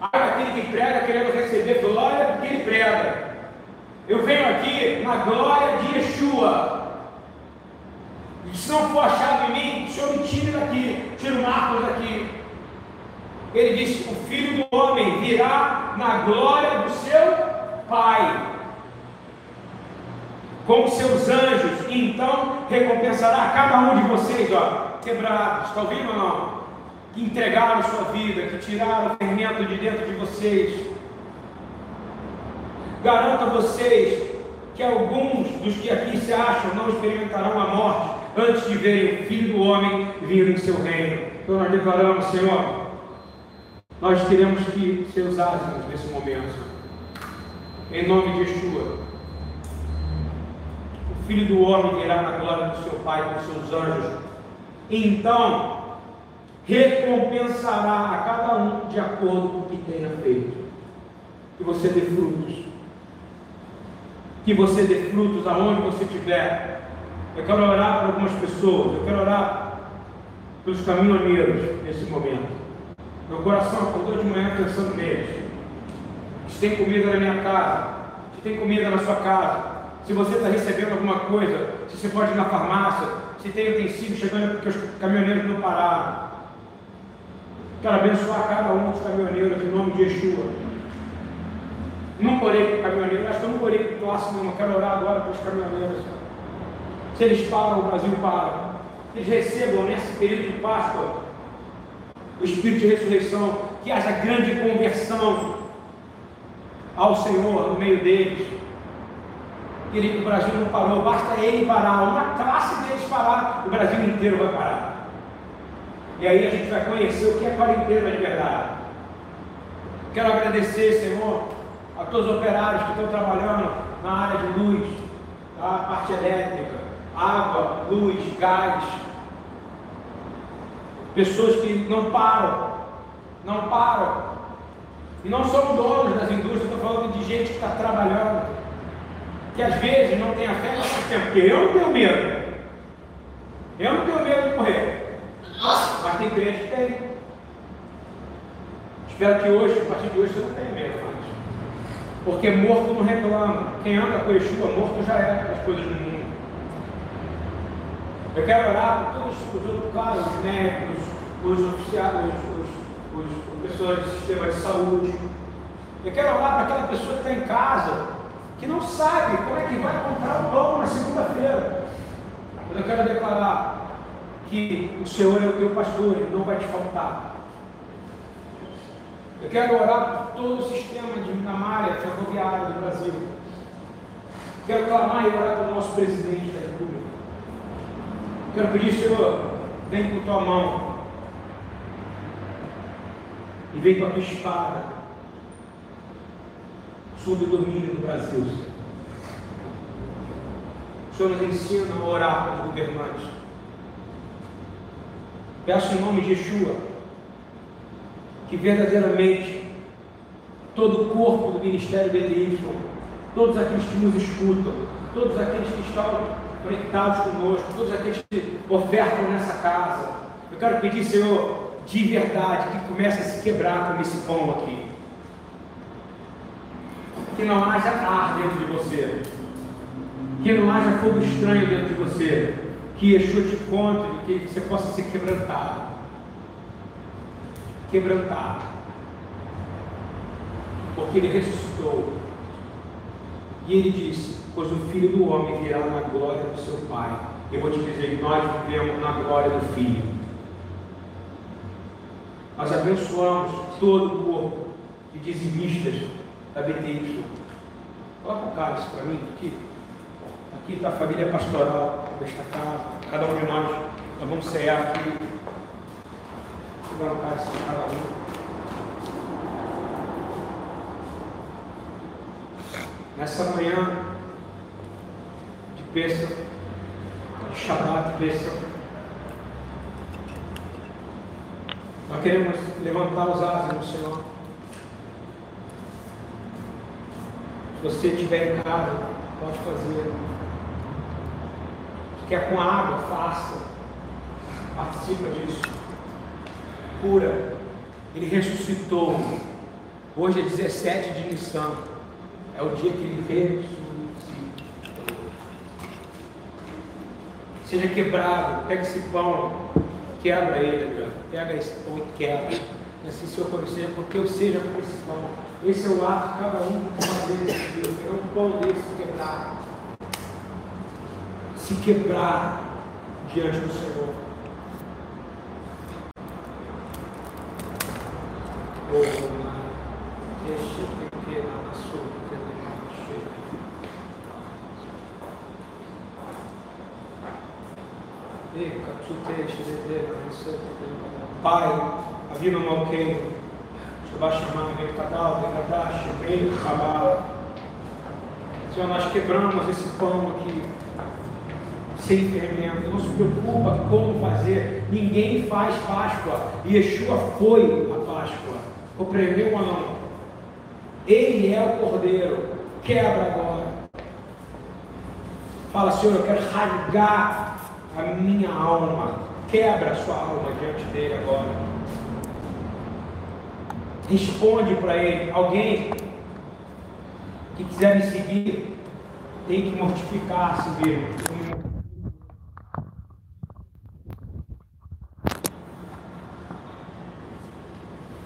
Ai daquele que prega querendo receber glória do que ele prega. Eu venho aqui na glória de Yeshua. Se não for achado em mim, o Senhor me tire daqui, tira o Marcos daqui. Ele disse: O filho do homem virá na glória do seu Pai, com seus anjos, e então recompensará cada um de vocês, ó, quebrados, está ouvindo ou não? Que entregaram sua vida, que tiraram o fermento de dentro de vocês. Garanto a vocês que alguns dos que aqui se acham não experimentarão a morte antes de verem o Filho do Homem vir em seu reino. Então nós declaramos, Senhor, nós teremos que ser usados nesse momento. Em nome de Yeshua. O Filho do Homem virá na glória do seu Pai com seus anjos. Então, recompensará a cada um de acordo com o que tenha feito. Que você dê frutos. que você dê frutos aonde você estiver. Eu quero orar por algumas pessoas, eu quero orar pelos caminhoneiros nesse momento. Meu coração acordou de manhã pensando neles. Se tem comida na minha casa, se tem comida na sua casa, se você está recebendo alguma coisa, se você pode ir na farmácia, se tem utensílio chegando porque os caminhoneiros não pararam. Quero abençoar cada um dos caminhoneiros em nome de Yeshua. Não orei para o caminhoneiro, acho que eu não orei para o próximo, não. Quero orar agora para os caminhoneiros. Se eles param, o Brasil para. Eles recebam nesse período de Páscoa o Espírito de ressurreição, que haja grande conversão ao Senhor no meio deles. Querido, o Brasil não parou, basta ele parar, uma classe deles parar, o Brasil inteiro vai parar. E aí a gente vai conhecer o que é quarentena de verdade. Quero agradecer, Senhor, a todos os operários que estão trabalhando na área de luz, tá? parte elétrica, água, luz, gás. Pessoas que não param, não param. E não são donos das indústrias, estou falando de gente que está trabalhando, que às vezes não tem a fé, porque eu não tenho medo. Eu não tenho medo de morrer. Mas tem crente que tem. Espero que hoje, a partir de hoje, você não tenha medo mais. Porque morto não reclama. Quem anda com Yeshua, morto já é as coisas do mundo. Eu quero orar por todos os caras, os médicos, os oficiais, os, os, os pessoas do sistema de saúde. Eu quero orar para aquela pessoa que está em casa, que não sabe como é que vai comprar o pão na segunda-feira. Mas eu quero declarar que o Senhor é o teu pastor, ele não vai te faltar. Eu quero orar por todo o sistema de malha ferroviária do Brasil. Quero clamar e orar pelo nosso presidente. Quero pedir, Senhor, vem com tua mão. E vem com a tua espada sobre o domínio do Brasil. O Senhor nos ensina a orar para os governantes. Peço em nome de Yeshua que verdadeiramente todo o corpo do Ministério BTY, todos aqueles que nos escutam, todos aqueles que estão conectados conosco, todos aqueles que ofertam nessa casa, eu quero pedir, Senhor, de verdade, que comece a se quebrar com esse pão aqui. Que não haja ar dentro de você. Que não haja fogo estranho dentro de você que Yeshua te encontre, que você possa ser quebrantado. Quebrantado. Porque ele ressuscitou. E ele disse: Pois o filho do homem virá na glória do seu Pai. Eu vou te dizer que nós vivemos na glória do Filho. Nós abençoamos todo o corpo de dizimistas da BTY. Coloca o cálice para mim aqui. Aqui está a família pastoral desta casa. Cada um de nós, nós vamos cear aqui. Colocar assim, cada um. Nessa manhã de Shabbat Pêssego, nós queremos levantar os asas no Senhor. Se você estiver em casa, pode fazer quer com água, faça. Participa disso. Cura. Ele ressuscitou. Hoje é 17 de Nissan. É o dia que ele ressuscitou. Seja quebrado. Pega esse pão. Quebra ele, Adriano. Pega esse pão e quebra. E assim se eu conhecer, porque eu seja com esse pão. Esse é o ato cada um esse Deus. É um pão desse quebrado se quebrar diante do Senhor. Oh, deixa pequena na sua Pai, havia no Malquém, Shabashimai, Vekadal, Vekadash, Rei, Rabá. Senhor, nós quebramos esse pão aqui sem fermento. Não se preocupa como fazer. Ninguém faz Páscoa. Yeshua foi a Páscoa. Compreendeu ou não? Ele é o Cordeiro. Quebra agora. Fala, Senhor, eu quero rasgar a minha alma. Quebra a sua alma diante dele agora. Responde para ele. Alguém que quiser me seguir tem que mortificar a si mesmo.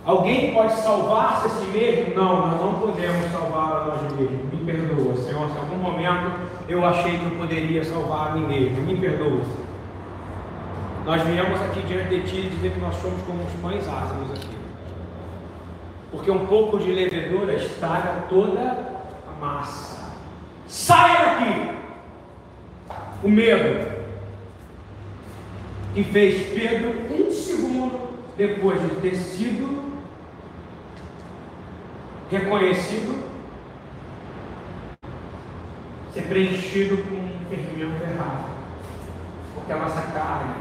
Alguém pode salvar-se a si mesmo? Não, nós não podemos salvar a nós mesmos. Me perdoa, Senhor, se em algum momento eu achei que eu poderia salvar a mim mesmo. Me perdoa. Nós viemos aqui diante de Ti dizer que nós somos como os pães ázimos aqui. Porque um pouco de levedura estraga toda a massa. Saia daqui! O medo que fez Pedro um segundo depois de ter sido reconhecido, ser preenchido com um fermento errado. Porque a nossa carne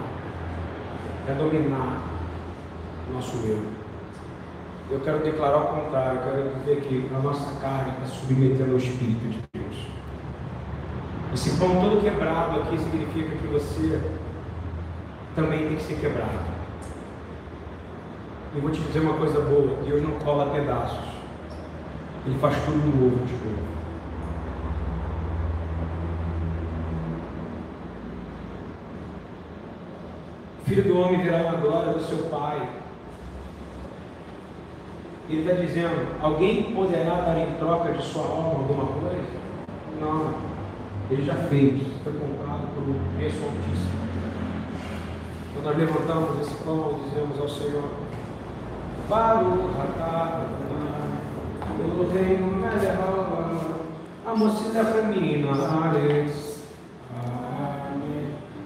é dominar o nosso eu. Eu quero declarar o contrário, eu quero dizer que a nossa carne está submetendo ao Espírito de Deus. Esse pão todo quebrado aqui significa que você também tem que ser quebrado. E vou te dizer uma coisa boa, Deus não cola pedaços. Ele faz tudo novo de novo. Filho do homem virá uma glória do seu pai. Ele está dizendo: alguém poderá dar em troca de sua alma alguma coisa? Não. Ele já fez. Foi comprado um preço altíssimo. Quando nós levantamos esse pão dizemos ao Senhor: Para o ratado, pelo reino melhor, a mocidade feminina, Ares.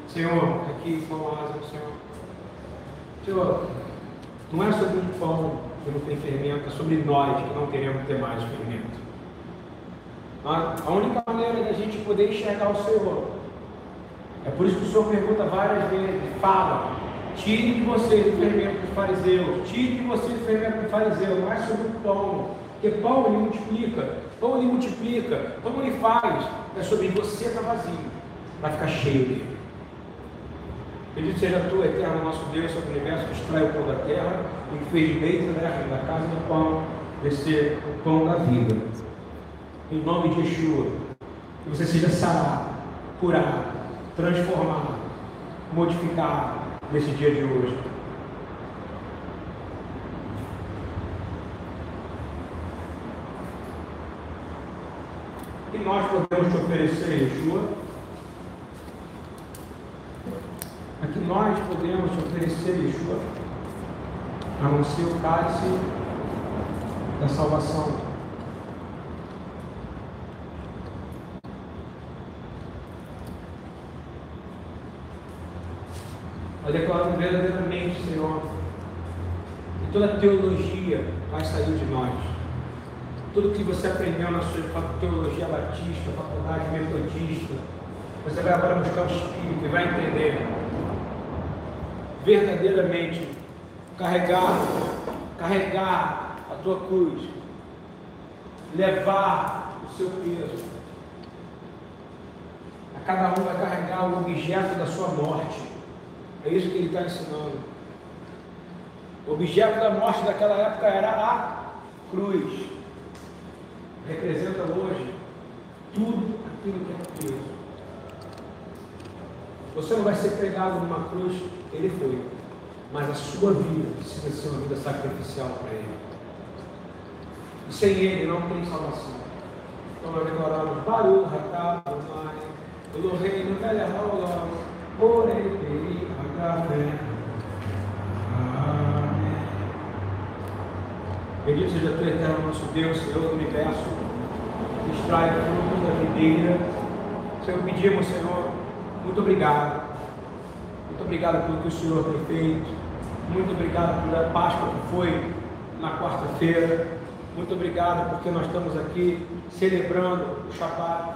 Senhor, aqui com a asa, Senhor. Senhor, não é sobre o pão que não tem fermento, é sobre nós que não queremos ter mais fermento. A única maneira da gente poder enxergar o Senhor é por isso que o Senhor pergunta várias vezes, fala, tire de vocês o fermento dos fariseus, tire de vocês o fermento do fariseu, não é sobre o pão, porque pão ele multiplica, pão ele multiplica, pão ele faz, é sobre você estar tá vazio, vai ficar cheio dele. Bendito seja tu, eterno nosso Deus, sobre o universo que extrai o pão da terra e que fez de meio da casa do pão, descer o pão da vida. Em nome de Yeshua, que você seja sarado, curado, transformado, modificado nesse dia de hoje. que nós podemos te oferecer, Yeshua? A que nós podemos oferecer, Yeshua? A não ser o cálice da salvação. Nós declaramos verdadeiramente, Senhor, que toda teologia vai sair de nós tudo que você aprendeu na sua teologia batista, faculdade metodista, você vai agora buscar o Espírito e vai entender verdadeiramente carregar, carregar a tua cruz, levar o seu peso. A cada um vai carregar o objeto da sua morte. É isso que ele está ensinando. O objeto da morte daquela época era a cruz representa hoje tudo aquilo que é preso. Você não vai ser pregado numa cruz, ele foi. Mas a sua vida precisa ser uma vida sacrificial para ele. E sem ele não tem salvação. Então nós declaramos, Baru, Mãe, pelo reino, velha rola, porém, peri, Agafé. Bendito seja tu, eterno nosso Deus, Senhor do universo, que extrai fruto da videira. Senhor, pedimos, Senhor, muito obrigado. Muito obrigado pelo que o Senhor tem feito. Muito obrigado pela Páscoa que foi na quarta-feira. Muito obrigado porque nós estamos aqui celebrando o Shabbat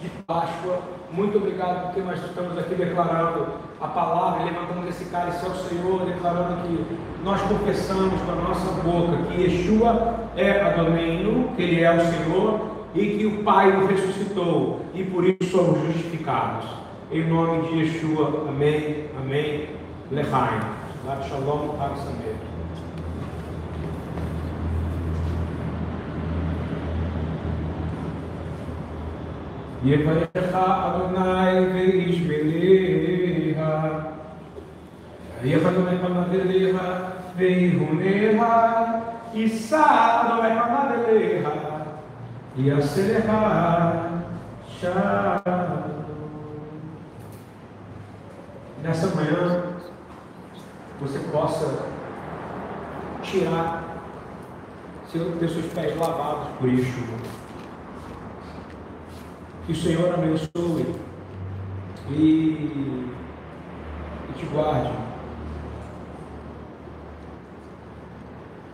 de Páscoa. Muito obrigado porque nós estamos aqui declarando a palavra, levantamos esse cálice ao Senhor, declarando que nós confessamos com a nossa boca que Yeshua é Adonai, que Ele é o Senhor, e que o Pai o ressuscitou e por isso somos justificados. Em nome de Yeshua, amém, amém, lechaim. Shalom, Samer. יברך אדוני ואיש בליה, ויך אדוני פניו אליה ויהוניה, יישא אדוני פניו אליה, יעשה לך שלום. Nessa manhã, você possa tirar seus pés lavados por isso. Que o Senhor abençoe e, e te guarde.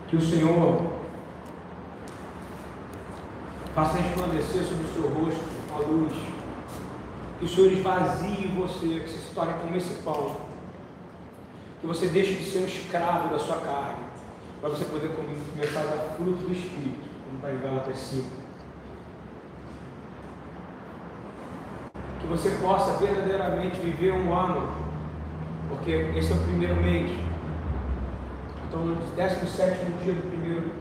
Que o Senhor faça resplandecer sobre o seu rosto a luz. Que o Senhor esvazie você, que você se torne como esse pão. Que você deixe de ser um escravo da sua carne, para você poder começar a dar fruto do Espírito, como está em Gálatas 5. que você possa verdadeiramente viver um ano, porque esse é o primeiro mês. Então, no 17 dia do primeiro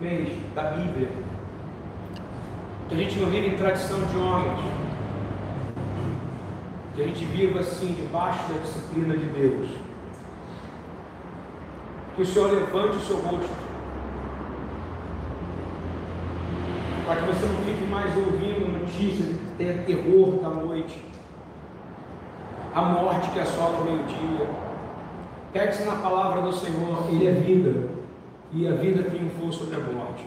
mês da Bíblia, que a gente não vive em tradição de homens, que a gente viva assim, debaixo da disciplina de Deus. Que o Senhor levante o seu rosto para que você não fique mais ouvindo notícias de ter terror da noite, a morte que assola o meio-dia. Pegue-se na palavra do Senhor, Ele é vida, e a vida triunfou sobre a morte.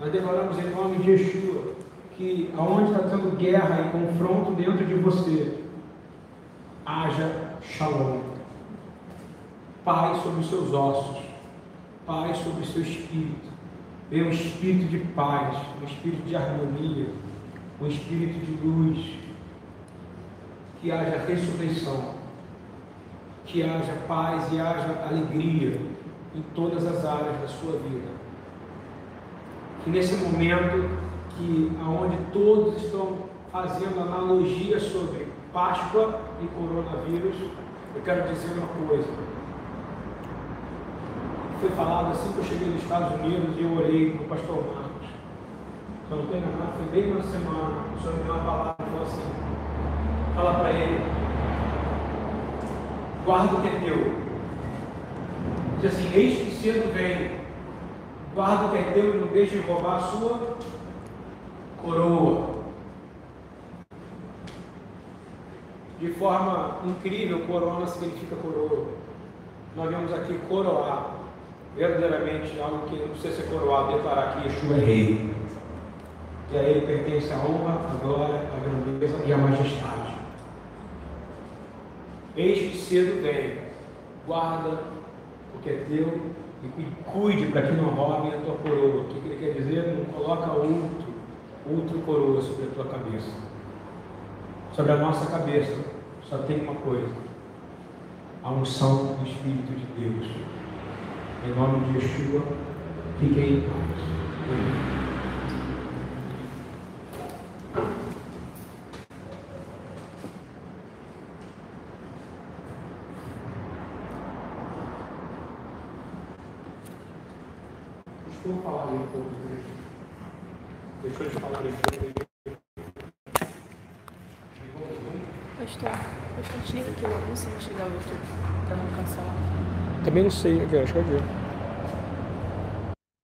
Nós declaramos em nome de Yeshua que aonde está tendo guerra e confronto dentro de você, haja shalom. Paz sobre os seus ossos, paz sobre o seu espírito Venha um espírito de paz, um espírito de harmonia, um espírito de luz. Que haja ressurreição, que haja paz e haja alegria em todas as áreas da sua vida. Que nesse momento que aonde todos estão fazendo analogia sobre Páscoa e coronavírus, eu quero dizer uma coisa foi falado assim que eu cheguei nos Estados Unidos e eu orei com o pastor Marcos. Se eu não estou enganado, foi bem uma semana. O senhor me deu uma palavra e falou assim: fala para ele, guarda o que é teu. Diz assim: eis que cedo vem, guarda o que é teu e não deixe roubar a sua coroa. De forma incrível, corona significa coroa. Nós vemos aqui coroar verdadeiramente algo que não precisa ser coroado, declarar que Yeshua é rei. E a ele pertence a honra, a glória, a grandeza e a majestade. Eis que cedo vem, guarda o que é teu e cuide para que não roubem a tua coroa. O que ele quer dizer? Não coloca outro, outro coroa sobre a tua cabeça. Sobre a nossa cabeça só tem uma coisa: a unção do Espírito de Deus em nome de Yeshua, fiquem em paz. Deixa eu falar um pouco. Eu falar. Pastor, pastor, desliga aqui o anúncio, vou chegar o YouTube, para não cansar. Também não sei, acho que é